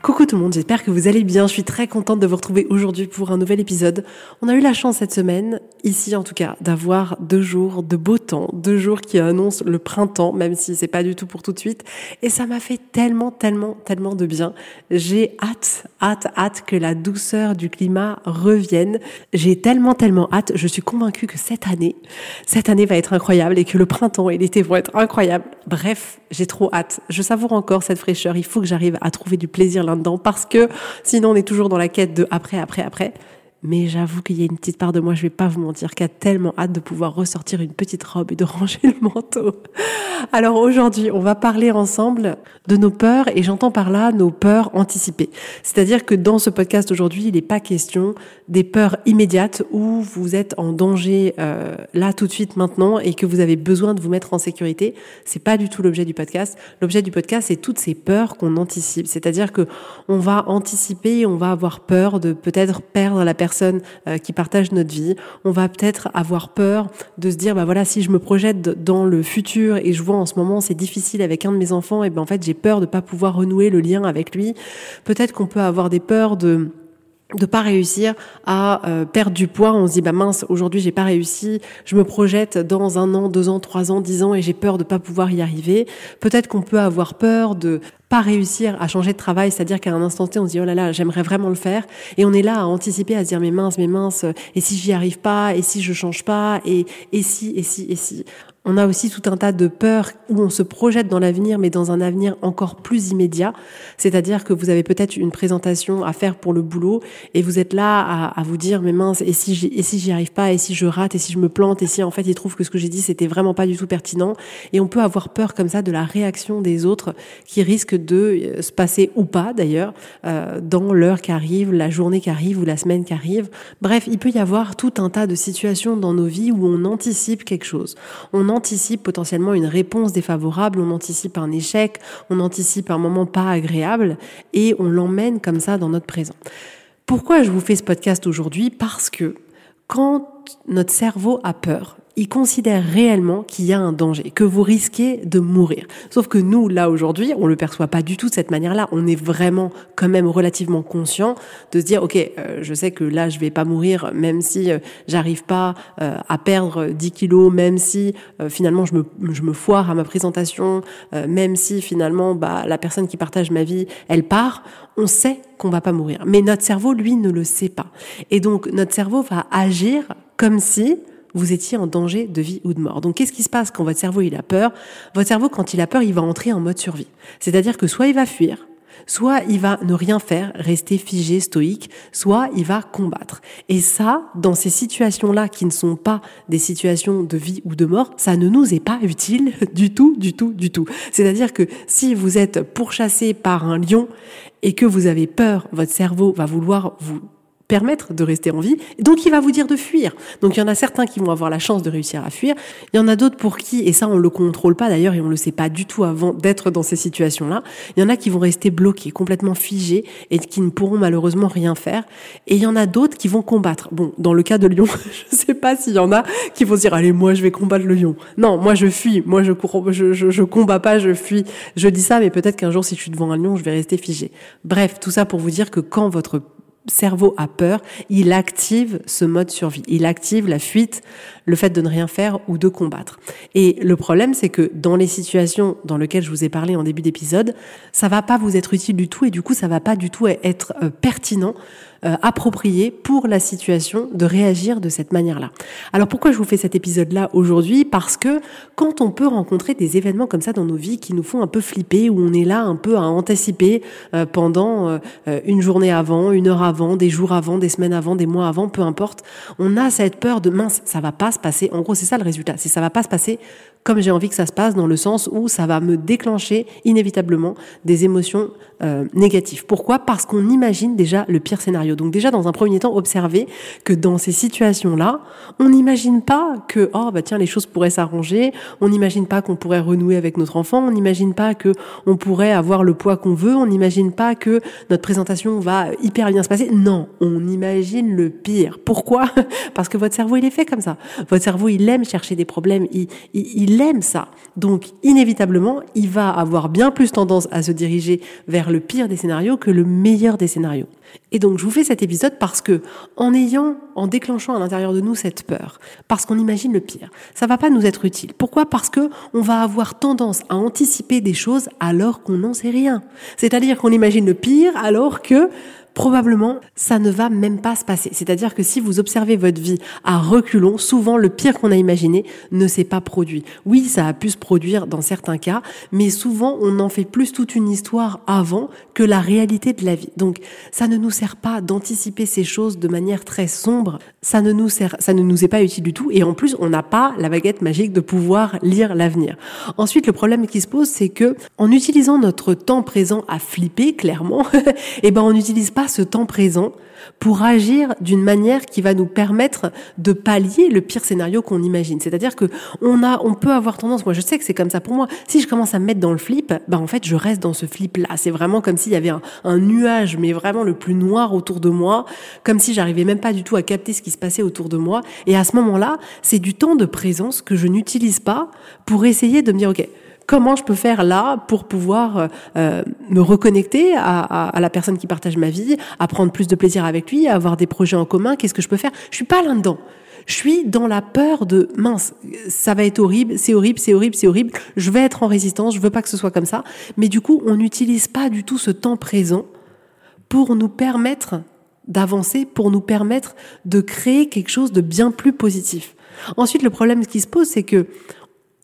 Coucou tout le monde, j'espère que vous allez bien. Je suis très contente de vous retrouver aujourd'hui pour un nouvel épisode. On a eu la chance cette semaine, ici en tout cas, d'avoir deux jours de beau temps, deux jours qui annoncent le printemps, même si c'est pas du tout pour tout de suite. Et ça m'a fait tellement, tellement, tellement de bien. J'ai hâte, hâte, hâte que la douceur du climat revienne. J'ai tellement, tellement hâte. Je suis convaincue que cette année, cette année va être incroyable et que le printemps et l'été vont être incroyables. Bref, j'ai trop hâte. Je savoure encore cette fraîcheur. Il faut que j'arrive à trouver du plaisir là dedans parce que sinon on est toujours dans la quête de après, après, après. Mais j'avoue qu'il y a une petite part de moi, je vais pas vous mentir, qui a tellement hâte de pouvoir ressortir une petite robe et de ranger le manteau. Alors aujourd'hui, on va parler ensemble de nos peurs et j'entends par là nos peurs anticipées. C'est-à-dire que dans ce podcast aujourd'hui, il n'est pas question des peurs immédiates où vous êtes en danger euh, là tout de suite maintenant et que vous avez besoin de vous mettre en sécurité. C'est pas du tout l'objet du podcast. L'objet du podcast, c'est toutes ces peurs qu'on anticipe. C'est-à-dire que on va anticiper, on va avoir peur de peut-être perdre la personne euh, qui partagent notre vie. On va peut-être avoir peur de se dire, bah voilà, si je me projette dans le futur et je vois en ce moment c'est difficile avec un de mes enfants, et ben en fait j'ai peur de pas pouvoir renouer le lien avec lui. Peut-être qu'on peut avoir des peurs de de pas réussir à euh, perdre du poids, on se dit bah mince, aujourd'hui j'ai pas réussi, je me projette dans un an, deux ans, trois ans, dix ans et j'ai peur de pas pouvoir y arriver. Peut-être qu'on peut avoir peur de pas réussir à changer de travail, c'est-à-dire qu'à un instant T, on se dit oh là là, j'aimerais vraiment le faire, et on est là à anticiper, à se dire mais mince, mais mince, et si j'y arrive pas, et si je change pas, et et si, et si, et si. On a aussi tout un tas de peurs où on se projette dans l'avenir, mais dans un avenir encore plus immédiat. C'est-à-dire que vous avez peut-être une présentation à faire pour le boulot et vous êtes là à, vous dire, mais mince, et si j'y, si arrive pas, et si je rate, et si je me plante, et si en fait ils trouvent que ce que j'ai dit c'était vraiment pas du tout pertinent. Et on peut avoir peur comme ça de la réaction des autres qui risque de euh, se passer ou pas d'ailleurs euh, dans l'heure qui arrive, la journée qui arrive ou la semaine qui arrive. Bref, il peut y avoir tout un tas de situations dans nos vies où on anticipe quelque chose. Potentiellement une réponse défavorable, on anticipe un échec, on anticipe un moment pas agréable et on l'emmène comme ça dans notre présent. Pourquoi je vous fais ce podcast aujourd'hui? Parce que quand notre cerveau a peur, il considère réellement qu'il y a un danger, que vous risquez de mourir. Sauf que nous, là aujourd'hui, on le perçoit pas du tout de cette manière-là. On est vraiment quand même relativement conscient de se dire, ok, euh, je sais que là, je vais pas mourir, même si euh, j'arrive pas euh, à perdre 10 kilos, même si finalement je me, je me foire à ma présentation, même si finalement bah, la personne qui partage ma vie, elle part. On sait qu'on va pas mourir, mais notre cerveau, lui, ne le sait pas. Et donc notre cerveau va agir comme si vous étiez en danger de vie ou de mort. Donc qu'est-ce qui se passe quand votre cerveau il a peur? Votre cerveau quand il a peur, il va entrer en mode survie. C'est-à-dire que soit il va fuir, soit il va ne rien faire, rester figé, stoïque, soit il va combattre. Et ça, dans ces situations-là qui ne sont pas des situations de vie ou de mort, ça ne nous est pas utile du tout, du tout, du tout. C'est-à-dire que si vous êtes pourchassé par un lion et que vous avez peur, votre cerveau va vouloir vous permettre de rester en vie. Donc il va vous dire de fuir. Donc il y en a certains qui vont avoir la chance de réussir à fuir. Il y en a d'autres pour qui, et ça on le contrôle pas d'ailleurs et on le sait pas du tout avant d'être dans ces situations-là, il y en a qui vont rester bloqués, complètement figés et qui ne pourront malheureusement rien faire. Et il y en a d'autres qui vont combattre. Bon, dans le cas de Lyon, je sais pas s'il y en a qui vont dire allez moi je vais combattre le lion. Non, moi je fuis, moi je cours, je, je, je combats pas, je fuis. Je dis ça, mais peut-être qu'un jour si je suis devant un lion, je vais rester figé. Bref, tout ça pour vous dire que quand votre cerveau a peur, il active ce mode survie. Il active la fuite, le fait de ne rien faire ou de combattre. Et le problème, c'est que dans les situations dans lesquelles je vous ai parlé en début d'épisode, ça va pas vous être utile du tout et du coup, ça va pas du tout être euh, pertinent euh, approprié pour la situation de réagir de cette manière-là. Alors pourquoi je vous fais cet épisode-là aujourd'hui? Parce que quand on peut rencontrer des événements comme ça dans nos vies qui nous font un peu flipper, où on est là un peu à anticiper euh, pendant euh, une journée avant, une heure avant, des jours avant, des semaines avant, des mois avant, peu importe, on a cette peur de mince, ça va pas se passer. En gros, c'est ça le résultat, c'est ça va pas se passer comme j'ai envie que ça se passe, dans le sens où ça va me déclencher inévitablement des émotions euh, négatives. Pourquoi? Parce qu'on imagine déjà le pire scénario. Donc déjà, dans un premier temps, observez que dans ces situations-là, on n'imagine pas que oh bah tiens les choses pourraient s'arranger. On n'imagine pas qu'on pourrait renouer avec notre enfant. On n'imagine pas que on pourrait avoir le poids qu'on veut. On n'imagine pas que notre présentation va hyper bien se passer. Non, on imagine le pire. Pourquoi? Parce que votre cerveau il est fait comme ça. Votre cerveau il aime chercher des problèmes. Il, aime ça. Donc, inévitablement, il va avoir bien plus tendance à se diriger vers le pire des scénarios que le meilleur des scénarios. Et donc, je vous fais cet épisode parce que, en ayant, en déclenchant à l'intérieur de nous cette peur, parce qu'on imagine le pire, ça va pas nous être utile. Pourquoi? Parce que on va avoir tendance à anticiper des choses alors qu'on n'en sait rien. C'est-à-dire qu'on imagine le pire alors que probablement ça ne va même pas se passer. C'est-à-dire que si vous observez votre vie à reculons, souvent le pire qu'on a imaginé ne s'est pas produit. Oui, ça a pu se produire dans certains cas, mais souvent on en fait plus toute une histoire avant que la réalité de la vie. Donc ça ne nous sert pas d'anticiper ces choses de manière très sombre. Ça ne nous sert, ça ne nous est pas utile du tout. Et en plus, on n'a pas la baguette magique de pouvoir lire l'avenir. Ensuite, le problème qui se pose, c'est que en utilisant notre temps présent à flipper, clairement, eh ben on n'utilise pas ce temps présent pour agir d'une manière qui va nous permettre de pallier le pire scénario qu'on imagine. C'est-à-dire que on a, on peut avoir tendance, moi je sais que c'est comme ça pour moi. Si je commence à me mettre dans le flip, bah en fait je reste dans ce flip là. C'est vraiment comme s'il y avait un, un, nuage, mais vraiment le plus noir autour de moi, comme si j'arrivais même pas du tout à capter ce qui se passait autour de moi. Et à ce moment-là, c'est du temps de présence que je n'utilise pas pour essayer de me dire ok comment je peux faire là pour pouvoir euh, euh, me reconnecter à, à, à, la personne qui partage ma vie, à prendre plus de plaisir avec lui, à avoir des projets en commun, qu'est-ce que je peux faire? Je suis pas là-dedans. Je suis dans la peur de mince, ça va être horrible, c'est horrible, c'est horrible, c'est horrible. Je vais être en résistance, je veux pas que ce soit comme ça. Mais du coup, on n'utilise pas du tout ce temps présent pour nous permettre d'avancer, pour nous permettre de créer quelque chose de bien plus positif. Ensuite, le problème qui se pose, c'est que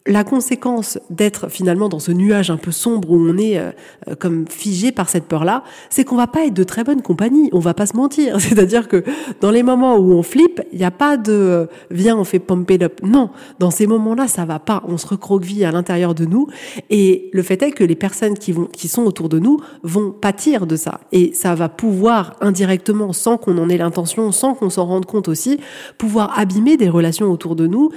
la conséquence d'être finalement dans ce nuage un peu sombre où on est euh, euh, comme figé par cette peur-là, c'est qu'on va pas être de très bonne compagnie. On va pas se mentir. C'est-à-dire que dans les moments où on flippe, il n'y a pas de euh, viens on fait pump it up. Non, dans ces moments-là, ça va pas. On se recroqueville à l'intérieur de nous. Et le fait est que les personnes qui vont, qui sont autour de nous, vont pâtir de ça. Et ça va pouvoir indirectement, sans qu'on en ait l'intention, sans qu'on s'en rende compte aussi, pouvoir abîmer des relations autour de nous.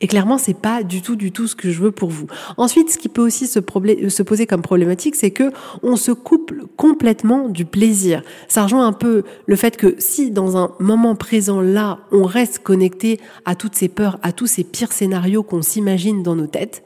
Et clairement, c'est pas du tout, du tout que je veux pour vous. Ensuite, ce qui peut aussi se, se poser comme problématique, c'est que on se coupe complètement du plaisir. Ça rejoint un peu le fait que si dans un moment présent là, on reste connecté à toutes ces peurs, à tous ces pires scénarios qu'on s'imagine dans nos têtes,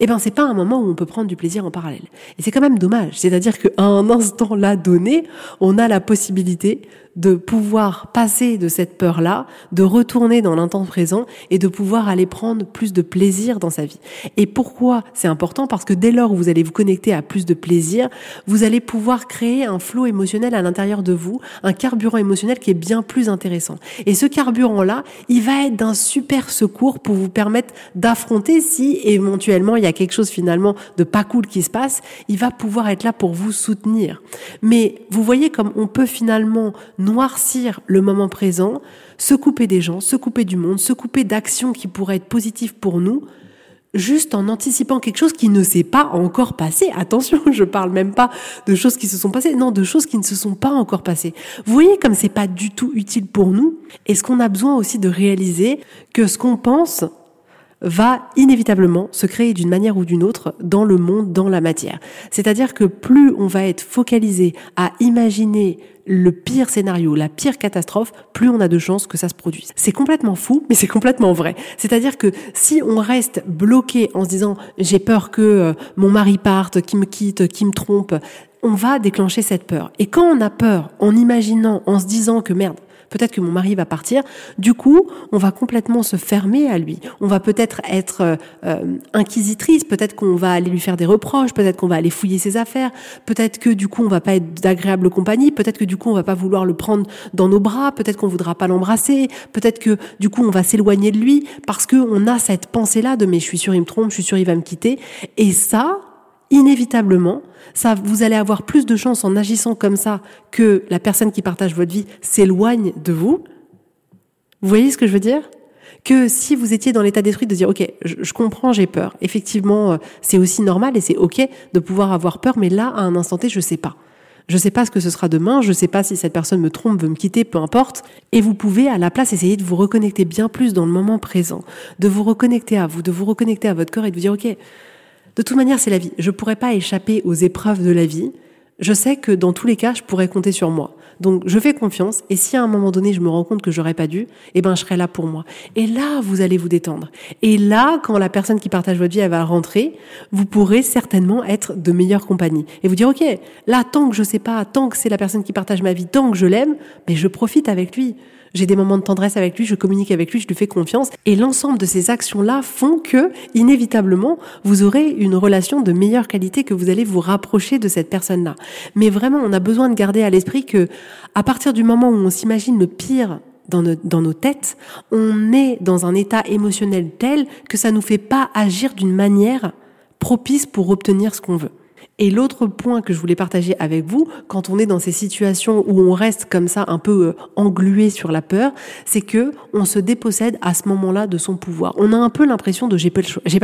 eh ben c'est pas un moment où on peut prendre du plaisir en parallèle. Et c'est quand même dommage. C'est-à-dire qu'à un instant là donné, on a la possibilité de pouvoir passer de cette peur-là, de retourner dans l'instant présent et de pouvoir aller prendre plus de plaisir dans sa vie. Et pourquoi c'est important? Parce que dès lors où vous allez vous connecter à plus de plaisir, vous allez pouvoir créer un flot émotionnel à l'intérieur de vous, un carburant émotionnel qui est bien plus intéressant. Et ce carburant-là, il va être d'un super secours pour vous permettre d'affronter si éventuellement il y a quelque chose finalement de pas cool qui se passe, il va pouvoir être là pour vous soutenir. Mais vous voyez comme on peut finalement noircir le moment présent, se couper des gens, se couper du monde, se couper d'actions qui pourraient être positives pour nous, juste en anticipant quelque chose qui ne s'est pas encore passé. Attention, je parle même pas de choses qui se sont passées, non, de choses qui ne se sont pas encore passées. Vous voyez comme c'est pas du tout utile pour nous. Est-ce qu'on a besoin aussi de réaliser que ce qu'on pense va inévitablement se créer d'une manière ou d'une autre dans le monde, dans la matière. C'est-à-dire que plus on va être focalisé à imaginer le pire scénario, la pire catastrophe, plus on a de chances que ça se produise. C'est complètement fou, mais c'est complètement vrai. C'est-à-dire que si on reste bloqué en se disant j'ai peur que euh, mon mari parte, qu'il me quitte, qu'il me trompe, on va déclencher cette peur. Et quand on a peur, en imaginant, en se disant que merde, peut-être que mon mari va partir. Du coup, on va complètement se fermer à lui. On va peut-être être, euh, euh, inquisitrice, peut-être qu'on va aller lui faire des reproches, peut-être qu'on va aller fouiller ses affaires, peut-être que du coup on va pas être d'agréable compagnie, peut-être que du coup on va pas vouloir le prendre dans nos bras, peut-être qu'on voudra pas l'embrasser, peut-être que du coup on va s'éloigner de lui parce que on a cette pensée-là de mais je suis sûr il me trompe, je suis sûr il va me quitter. Et ça, inévitablement, ça, vous allez avoir plus de chances en agissant comme ça que la personne qui partage votre vie s'éloigne de vous. Vous voyez ce que je veux dire? Que si vous étiez dans l'état d'esprit de dire, OK, je, comprends, j'ai peur. Effectivement, euh, c'est aussi normal et c'est OK de pouvoir avoir peur, mais là, à un instant T, je sais pas. Je sais pas ce que ce sera demain, je sais pas si cette personne me trompe, veut me quitter, peu importe. Et vous pouvez, à la place, essayer de vous reconnecter bien plus dans le moment présent, de vous reconnecter à vous, de vous reconnecter à votre corps et de vous dire, OK, de toute manière, c'est la vie. Je pourrais pas échapper aux épreuves de la vie. Je sais que dans tous les cas, je pourrais compter sur moi. Donc, je fais confiance. Et si à un moment donné, je me rends compte que j'aurais pas dû, eh ben, je serai là pour moi. Et là, vous allez vous détendre. Et là, quand la personne qui partage votre vie, va rentrer, vous pourrez certainement être de meilleure compagnie. Et vous dire, OK, là, tant que je sais pas, tant que c'est la personne qui partage ma vie, tant que je l'aime, mais je profite avec lui. J'ai des moments de tendresse avec lui, je communique avec lui, je lui fais confiance. Et l'ensemble de ces actions-là font que, inévitablement, vous aurez une relation de meilleure qualité, que vous allez vous rapprocher de cette personne-là. Mais vraiment, on a besoin de garder à l'esprit que, à partir du moment où on s'imagine le pire dans nos, dans nos, têtes, on est dans un état émotionnel tel que ça nous fait pas agir d'une manière propice pour obtenir ce qu'on veut. Et l'autre point que je voulais partager avec vous, quand on est dans ces situations où on reste comme ça un peu euh, englué sur la peur, c'est que on se dépossède à ce moment-là de son pouvoir. On a un peu l'impression de j'ai pas le choix. J'ai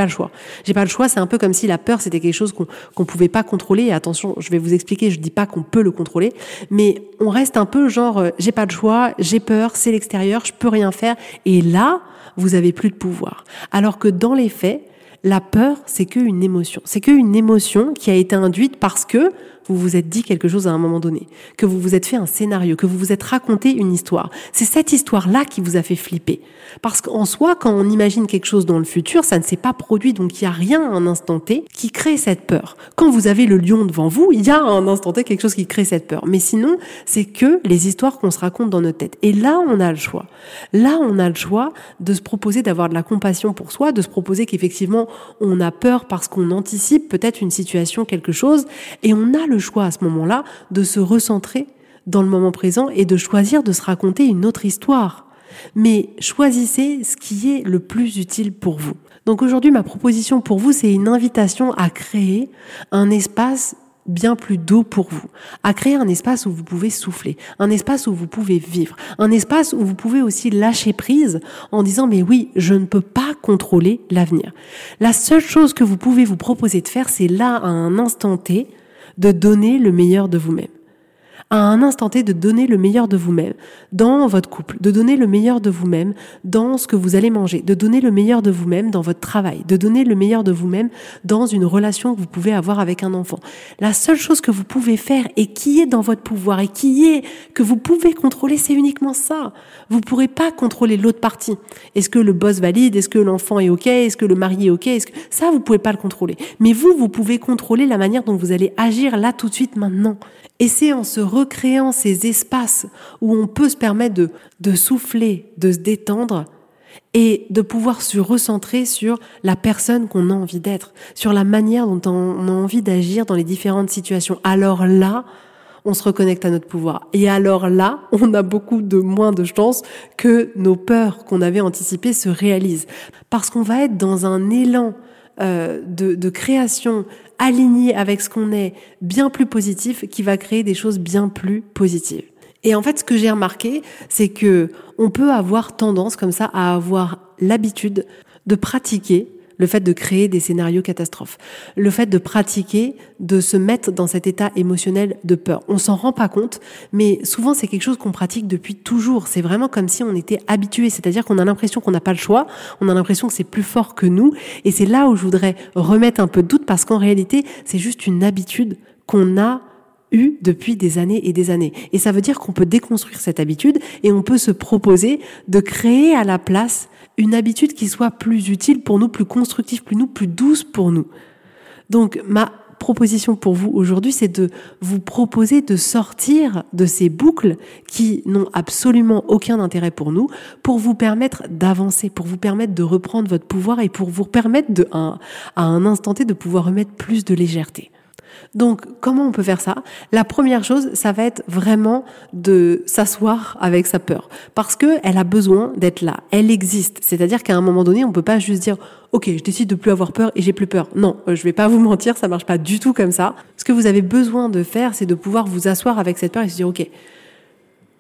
pas le choix. C'est un peu comme si la peur c'était quelque chose qu'on qu'on pouvait pas contrôler. Et attention, je vais vous expliquer. Je dis pas qu'on peut le contrôler, mais on reste un peu genre euh, j'ai pas le choix, j'ai peur, c'est l'extérieur, je peux rien faire. Et là, vous avez plus de pouvoir. Alors que dans les faits, la peur, c'est qu'une émotion. C'est qu'une émotion qui a été induite parce que vous vous êtes dit quelque chose à un moment donné, que vous vous êtes fait un scénario, que vous vous êtes raconté une histoire. C'est cette histoire-là qui vous a fait flipper. Parce qu'en soi, quand on imagine quelque chose dans le futur, ça ne s'est pas produit, donc il n'y a rien à un instant T qui crée cette peur. Quand vous avez le lion devant vous, il y a à un instant T quelque chose qui crée cette peur. Mais sinon, c'est que les histoires qu'on se raconte dans notre tête. Et là, on a le choix. Là, on a le choix de se proposer d'avoir de la compassion pour soi, de se proposer qu'effectivement, on a peur parce qu'on anticipe peut-être une situation, quelque chose, et on a le choix à ce moment-là de se recentrer dans le moment présent et de choisir de se raconter une autre histoire. Mais choisissez ce qui est le plus utile pour vous. Donc aujourd'hui, ma proposition pour vous, c'est une invitation à créer un espace bien plus doux pour vous, à créer un espace où vous pouvez souffler, un espace où vous pouvez vivre, un espace où vous pouvez aussi lâcher prise en disant mais oui, je ne peux pas contrôler l'avenir. La seule chose que vous pouvez vous proposer de faire, c'est là à un instant T, de donner le meilleur de vous-même à un instant T de donner le meilleur de vous-même dans votre couple, de donner le meilleur de vous-même dans ce que vous allez manger, de donner le meilleur de vous-même dans votre travail, de donner le meilleur de vous-même dans une relation que vous pouvez avoir avec un enfant. La seule chose que vous pouvez faire et qui est dans votre pouvoir et qui est que vous pouvez contrôler, c'est uniquement ça. Vous pourrez pas contrôler l'autre partie. Est-ce que le boss valide? Est-ce que l'enfant est OK? Est-ce que le mari est OK? Est-ce que ça, vous pouvez pas le contrôler. Mais vous, vous pouvez contrôler la manière dont vous allez agir là tout de suite maintenant. Et en se recréant ces espaces où on peut se permettre de, souffler, de se détendre et de pouvoir se recentrer sur la personne qu'on a envie d'être, sur la manière dont on a envie d'agir dans les différentes situations. Alors là, on se reconnecte à notre pouvoir. Et alors là, on a beaucoup de moins de chances que nos peurs qu'on avait anticipées se réalisent. Parce qu'on va être dans un élan euh, de, de création aligné avec ce qu'on est, bien plus positif, qui va créer des choses bien plus positives. Et en fait, ce que j'ai remarqué, c'est que on peut avoir tendance comme ça à avoir l'habitude de pratiquer le fait de créer des scénarios catastrophes, le fait de pratiquer, de se mettre dans cet état émotionnel de peur. On s'en rend pas compte, mais souvent c'est quelque chose qu'on pratique depuis toujours. C'est vraiment comme si on était habitué, c'est-à-dire qu'on a l'impression qu'on n'a pas le choix, on a l'impression que c'est plus fort que nous, et c'est là où je voudrais remettre un peu de doute parce qu'en réalité c'est juste une habitude qu'on a eu depuis des années et des années. Et ça veut dire qu'on peut déconstruire cette habitude et on peut se proposer de créer à la place une habitude qui soit plus utile pour nous, plus constructive pour nous, plus douce pour nous. Donc ma proposition pour vous aujourd'hui, c'est de vous proposer de sortir de ces boucles qui n'ont absolument aucun intérêt pour nous, pour vous permettre d'avancer, pour vous permettre de reprendre votre pouvoir et pour vous permettre de, à un instant T de pouvoir remettre plus de légèreté. Donc, comment on peut faire ça? La première chose, ça va être vraiment de s'asseoir avec sa peur, parce que elle a besoin d'être là. Elle existe. C'est-à-dire qu'à un moment donné, on peut pas juste dire OK, je décide de plus avoir peur et j'ai plus peur. Non, euh, je vais pas vous mentir, ça marche pas du tout comme ça. Ce que vous avez besoin de faire, c'est de pouvoir vous asseoir avec cette peur et se dire OK,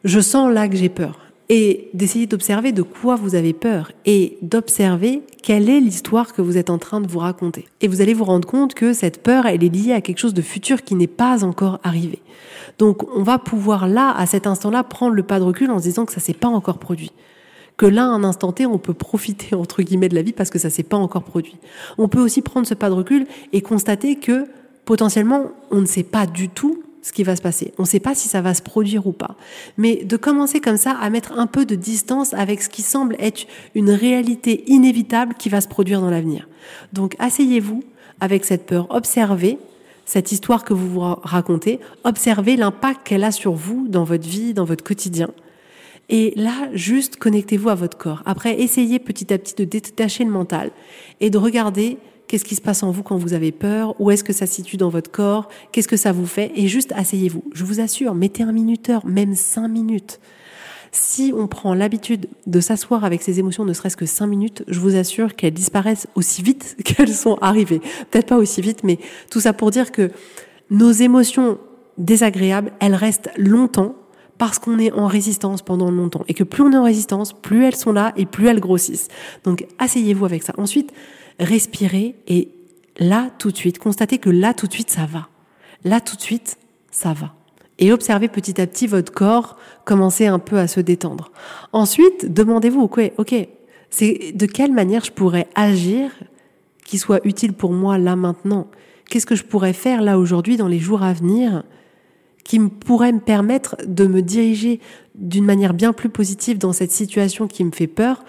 je sens là que j'ai peur et d'essayer d'observer de quoi vous avez peur et d'observer quelle est l'histoire que vous êtes en train de vous raconter. Et vous allez vous rendre compte que cette peur, elle est liée à quelque chose de futur qui n'est pas encore arrivé. Donc on va pouvoir là, à cet instant-là, prendre le pas de recul en se disant que ça s'est pas encore produit. Que là, à un instant T, on peut profiter entre guillemets de la vie parce que ça s'est pas encore produit. On peut aussi prendre ce pas de recul et constater que potentiellement, on ne sait pas du tout ce qui va se passer. On ne sait pas si ça va se produire ou pas. Mais de commencer comme ça à mettre un peu de distance avec ce qui semble être une réalité inévitable qui va se produire dans l'avenir. Donc asseyez-vous avec cette peur, observez cette histoire que vous vous racontez, observez l'impact qu'elle a sur vous dans votre vie, dans votre quotidien. Et là, juste connectez-vous à votre corps. Après, essayez petit à petit de détacher le mental et de regarder Qu'est-ce qui se passe en vous quand vous avez peur? Où est-ce que ça se situe dans votre corps? Qu'est-ce que ça vous fait? Et juste asseyez-vous. Je vous assure, mettez un minuteur, même cinq minutes. Si on prend l'habitude de s'asseoir avec ses émotions ne serait-ce que cinq minutes, je vous assure qu'elles disparaissent aussi vite qu'elles sont arrivées. Peut-être pas aussi vite, mais tout ça pour dire que nos émotions désagréables, elles restent longtemps parce qu'on est en résistance pendant longtemps. Et que plus on est en résistance, plus elles sont là et plus elles grossissent. Donc asseyez-vous avec ça. Ensuite, respirez et là tout de suite, constatez que là tout de suite ça va. Là tout de suite ça va. Et observez petit à petit votre corps commencer un peu à se détendre. Ensuite, demandez-vous, ok, ok, c'est de quelle manière je pourrais agir qui soit utile pour moi là maintenant? Qu'est-ce que je pourrais faire là aujourd'hui dans les jours à venir qui pourrait me permettre de me diriger d'une manière bien plus positive dans cette situation qui me fait peur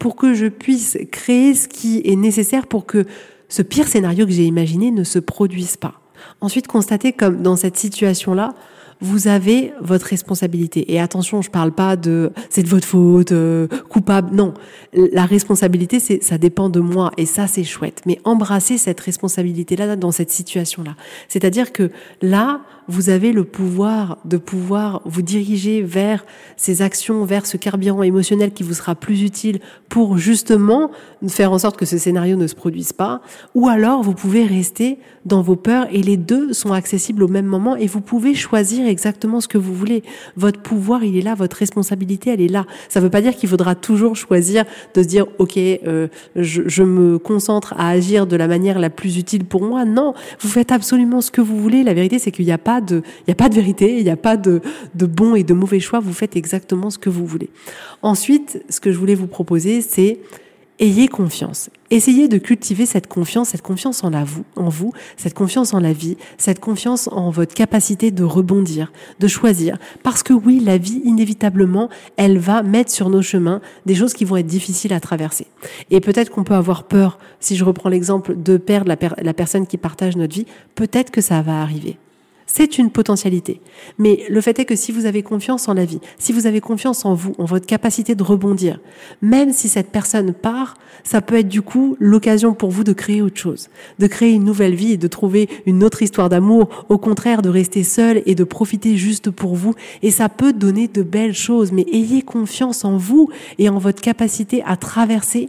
pour que je puisse créer ce qui est nécessaire pour que ce pire scénario que j'ai imaginé ne se produise pas. Ensuite, constatez comme dans cette situation-là, vous avez votre responsabilité. Et attention, je parle pas de c'est de votre faute, euh, coupable. Non, la responsabilité, c'est ça dépend de moi et ça c'est chouette. Mais embrasser cette responsabilité-là dans cette situation-là, c'est-à-dire que là, vous avez le pouvoir de pouvoir vous diriger vers ces actions, vers ce carburant émotionnel qui vous sera plus utile pour justement faire en sorte que ce scénario ne se produise pas. Ou alors, vous pouvez rester dans vos peurs et les deux sont accessibles au même moment et vous pouvez choisir exactement ce que vous voulez. Votre pouvoir, il est là, votre responsabilité, elle est là. Ça ne veut pas dire qu'il faudra toujours choisir de se dire, OK, euh, je, me concentre à agir de la manière la plus utile pour moi. Non, vous faites absolument ce que vous voulez. La vérité, c'est qu'il n'y a pas de, a pas de vérité, il n'y a pas de, de bon et de mauvais choix. Vous faites exactement ce que vous voulez. Ensuite, ce que je voulais vous proposer, c'est ayez confiance. Essayez de cultiver cette confiance, cette confiance en, la vous, en vous, cette confiance en la vie, cette confiance en votre capacité de rebondir, de choisir. Parce que oui, la vie, inévitablement, elle va mettre sur nos chemins des choses qui vont être difficiles à traverser. Et peut-être qu'on peut avoir peur, si je reprends l'exemple de perdre la, la personne qui partage notre vie, peut-être que ça va arriver. C'est une potentialité. Mais le fait est que si vous avez confiance en la vie, si vous avez confiance en vous, en votre capacité de rebondir, même si cette personne part, ça peut être du coup l'occasion pour vous de créer autre chose, de créer une nouvelle vie de trouver une autre histoire d'amour, au contraire de rester seul et de profiter juste pour vous. Et ça peut donner de belles choses, mais ayez confiance en vous et en votre capacité à traverser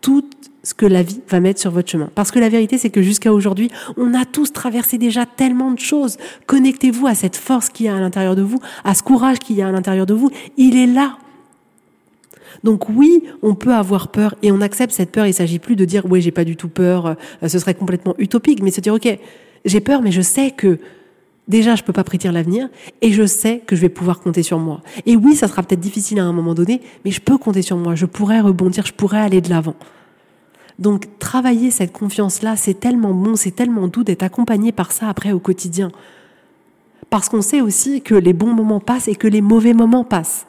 toutes ce que la vie va mettre sur votre chemin. Parce que la vérité, c'est que jusqu'à aujourd'hui, on a tous traversé déjà tellement de choses. Connectez-vous à cette force qu'il y a à l'intérieur de vous, à ce courage qu'il y a à l'intérieur de vous. Il est là. Donc oui, on peut avoir peur et on accepte cette peur. Il s'agit plus de dire oui, j'ai pas du tout peur, euh, ce serait complètement utopique, mais se dire ok, j'ai peur, mais je sais que déjà je peux pas prédire l'avenir et je sais que je vais pouvoir compter sur moi. Et oui, ça sera peut-être difficile à un moment donné, mais je peux compter sur moi. Je pourrais rebondir, je pourrais aller de l'avant. Donc travailler cette confiance-là, c'est tellement bon, c'est tellement doux d'être accompagné par ça après au quotidien. Parce qu'on sait aussi que les bons moments passent et que les mauvais moments passent.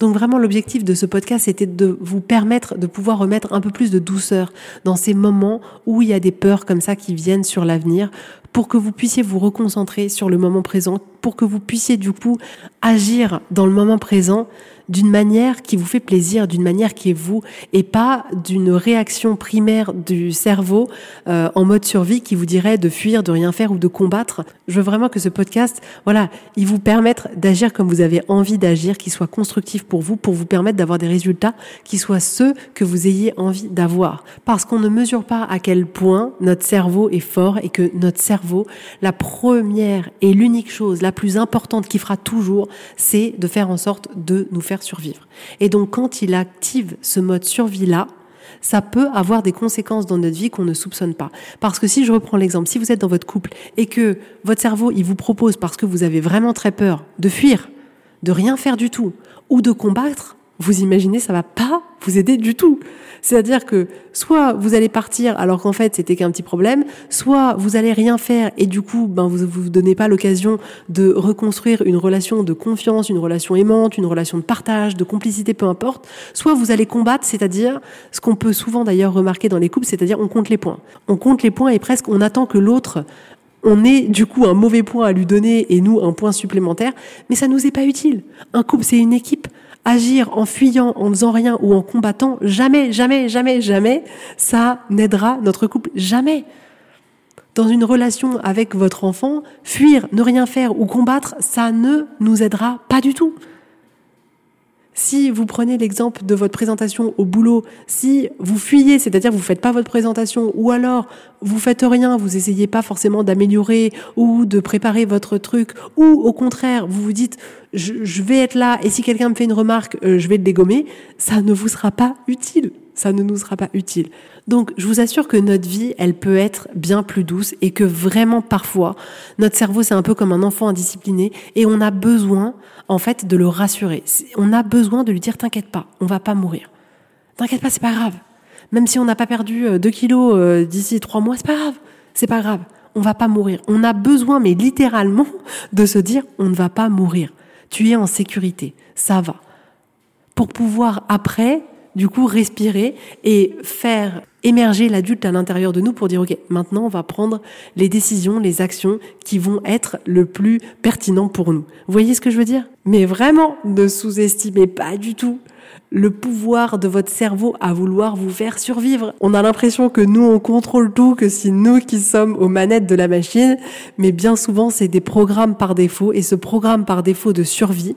Donc vraiment l'objectif de ce podcast c'était de vous permettre de pouvoir remettre un peu plus de douceur dans ces moments où il y a des peurs comme ça qui viennent sur l'avenir pour que vous puissiez vous reconcentrer sur le moment présent, pour que vous puissiez du coup agir dans le moment présent d'une manière qui vous fait plaisir, d'une manière qui est vous, et pas d'une réaction primaire du cerveau euh, en mode survie qui vous dirait de fuir, de rien faire ou de combattre. Je veux vraiment que ce podcast, voilà, il vous permette d'agir comme vous avez envie d'agir, qu'il soit constructif pour vous, pour vous permettre d'avoir des résultats qui soient ceux que vous ayez envie d'avoir. Parce qu'on ne mesure pas à quel point notre cerveau est fort et que notre cerveau, la première et l'unique chose, plus importante qui fera toujours, c'est de faire en sorte de nous faire survivre. Et donc quand il active ce mode survie-là, ça peut avoir des conséquences dans notre vie qu'on ne soupçonne pas. Parce que si je reprends l'exemple, si vous êtes dans votre couple et que votre cerveau, il vous propose, parce que vous avez vraiment très peur, de fuir, de rien faire du tout, ou de combattre, vous imaginez, ça va pas vous aider du tout. C'est-à-dire que soit vous allez partir alors qu'en fait c'était qu'un petit problème, soit vous allez rien faire et du coup ben vous vous donnez pas l'occasion de reconstruire une relation de confiance, une relation aimante, une relation de partage, de complicité, peu importe. Soit vous allez combattre, c'est-à-dire ce qu'on peut souvent d'ailleurs remarquer dans les couples, c'est-à-dire on compte les points. On compte les points et presque on attend que l'autre on ait du coup un mauvais point à lui donner et nous un point supplémentaire, mais ça nous est pas utile. Un couple, c'est une équipe agir en fuyant, en faisant rien ou en combattant, jamais, jamais, jamais, jamais, ça n'aidera notre couple. Jamais. Dans une relation avec votre enfant, fuir, ne rien faire ou combattre, ça ne nous aidera pas du tout. Si vous prenez l'exemple de votre présentation au boulot, si vous fuyez, c'est-à-dire vous faites pas votre présentation, ou alors vous faites rien, vous essayez pas forcément d'améliorer ou de préparer votre truc, ou au contraire vous vous dites je, vais être là et si quelqu'un me fait une remarque, euh, je vais le dégommer, ça ne vous sera pas utile. Ça ne nous sera pas utile. Donc, je vous assure que notre vie, elle peut être bien plus douce et que vraiment parfois, notre cerveau, c'est un peu comme un enfant indiscipliné et on a besoin en fait de le rassurer. On a besoin de lui dire t'inquiète pas, on va pas mourir. T'inquiète pas, c'est pas grave. Même si on n'a pas perdu 2 euh, kilos euh, d'ici 3 mois, c'est pas grave. C'est pas grave. On va pas mourir. On a besoin, mais littéralement, de se dire on ne va pas mourir. Tu es en sécurité. Ça va. Pour pouvoir après, du coup, respirer et faire émerger l'adulte à l'intérieur de nous pour dire, OK, maintenant, on va prendre les décisions, les actions qui vont être le plus pertinent pour nous. Vous voyez ce que je veux dire? Mais vraiment, ne sous-estimez pas du tout le pouvoir de votre cerveau à vouloir vous faire survivre. On a l'impression que nous, on contrôle tout, que c'est nous qui sommes aux manettes de la machine, mais bien souvent, c'est des programmes par défaut, et ce programme par défaut de survie,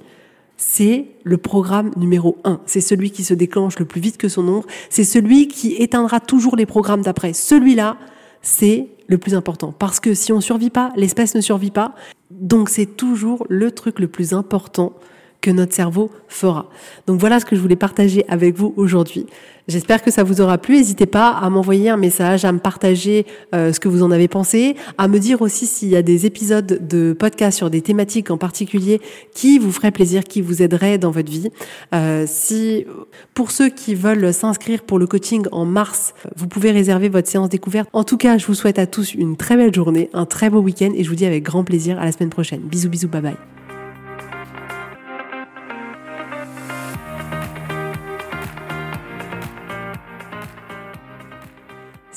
c'est le programme numéro un. C'est celui qui se déclenche le plus vite que son ombre. C'est celui qui éteindra toujours les programmes d'après. Celui-là, c'est le plus important. Parce que si on survit pas, l'espèce ne survit pas. Donc c'est toujours le truc le plus important que notre cerveau fera. Donc voilà ce que je voulais partager avec vous aujourd'hui. J'espère que ça vous aura plu. N'hésitez pas à m'envoyer un message, à me partager euh, ce que vous en avez pensé, à me dire aussi s'il y a des épisodes de podcast sur des thématiques en particulier qui vous feraient plaisir, qui vous aideraient dans votre vie. Euh, si pour ceux qui veulent s'inscrire pour le coaching en mars, vous pouvez réserver votre séance découverte. En tout cas, je vous souhaite à tous une très belle journée, un très beau week-end et je vous dis avec grand plaisir à la semaine prochaine. Bisous, bisous, bye bye.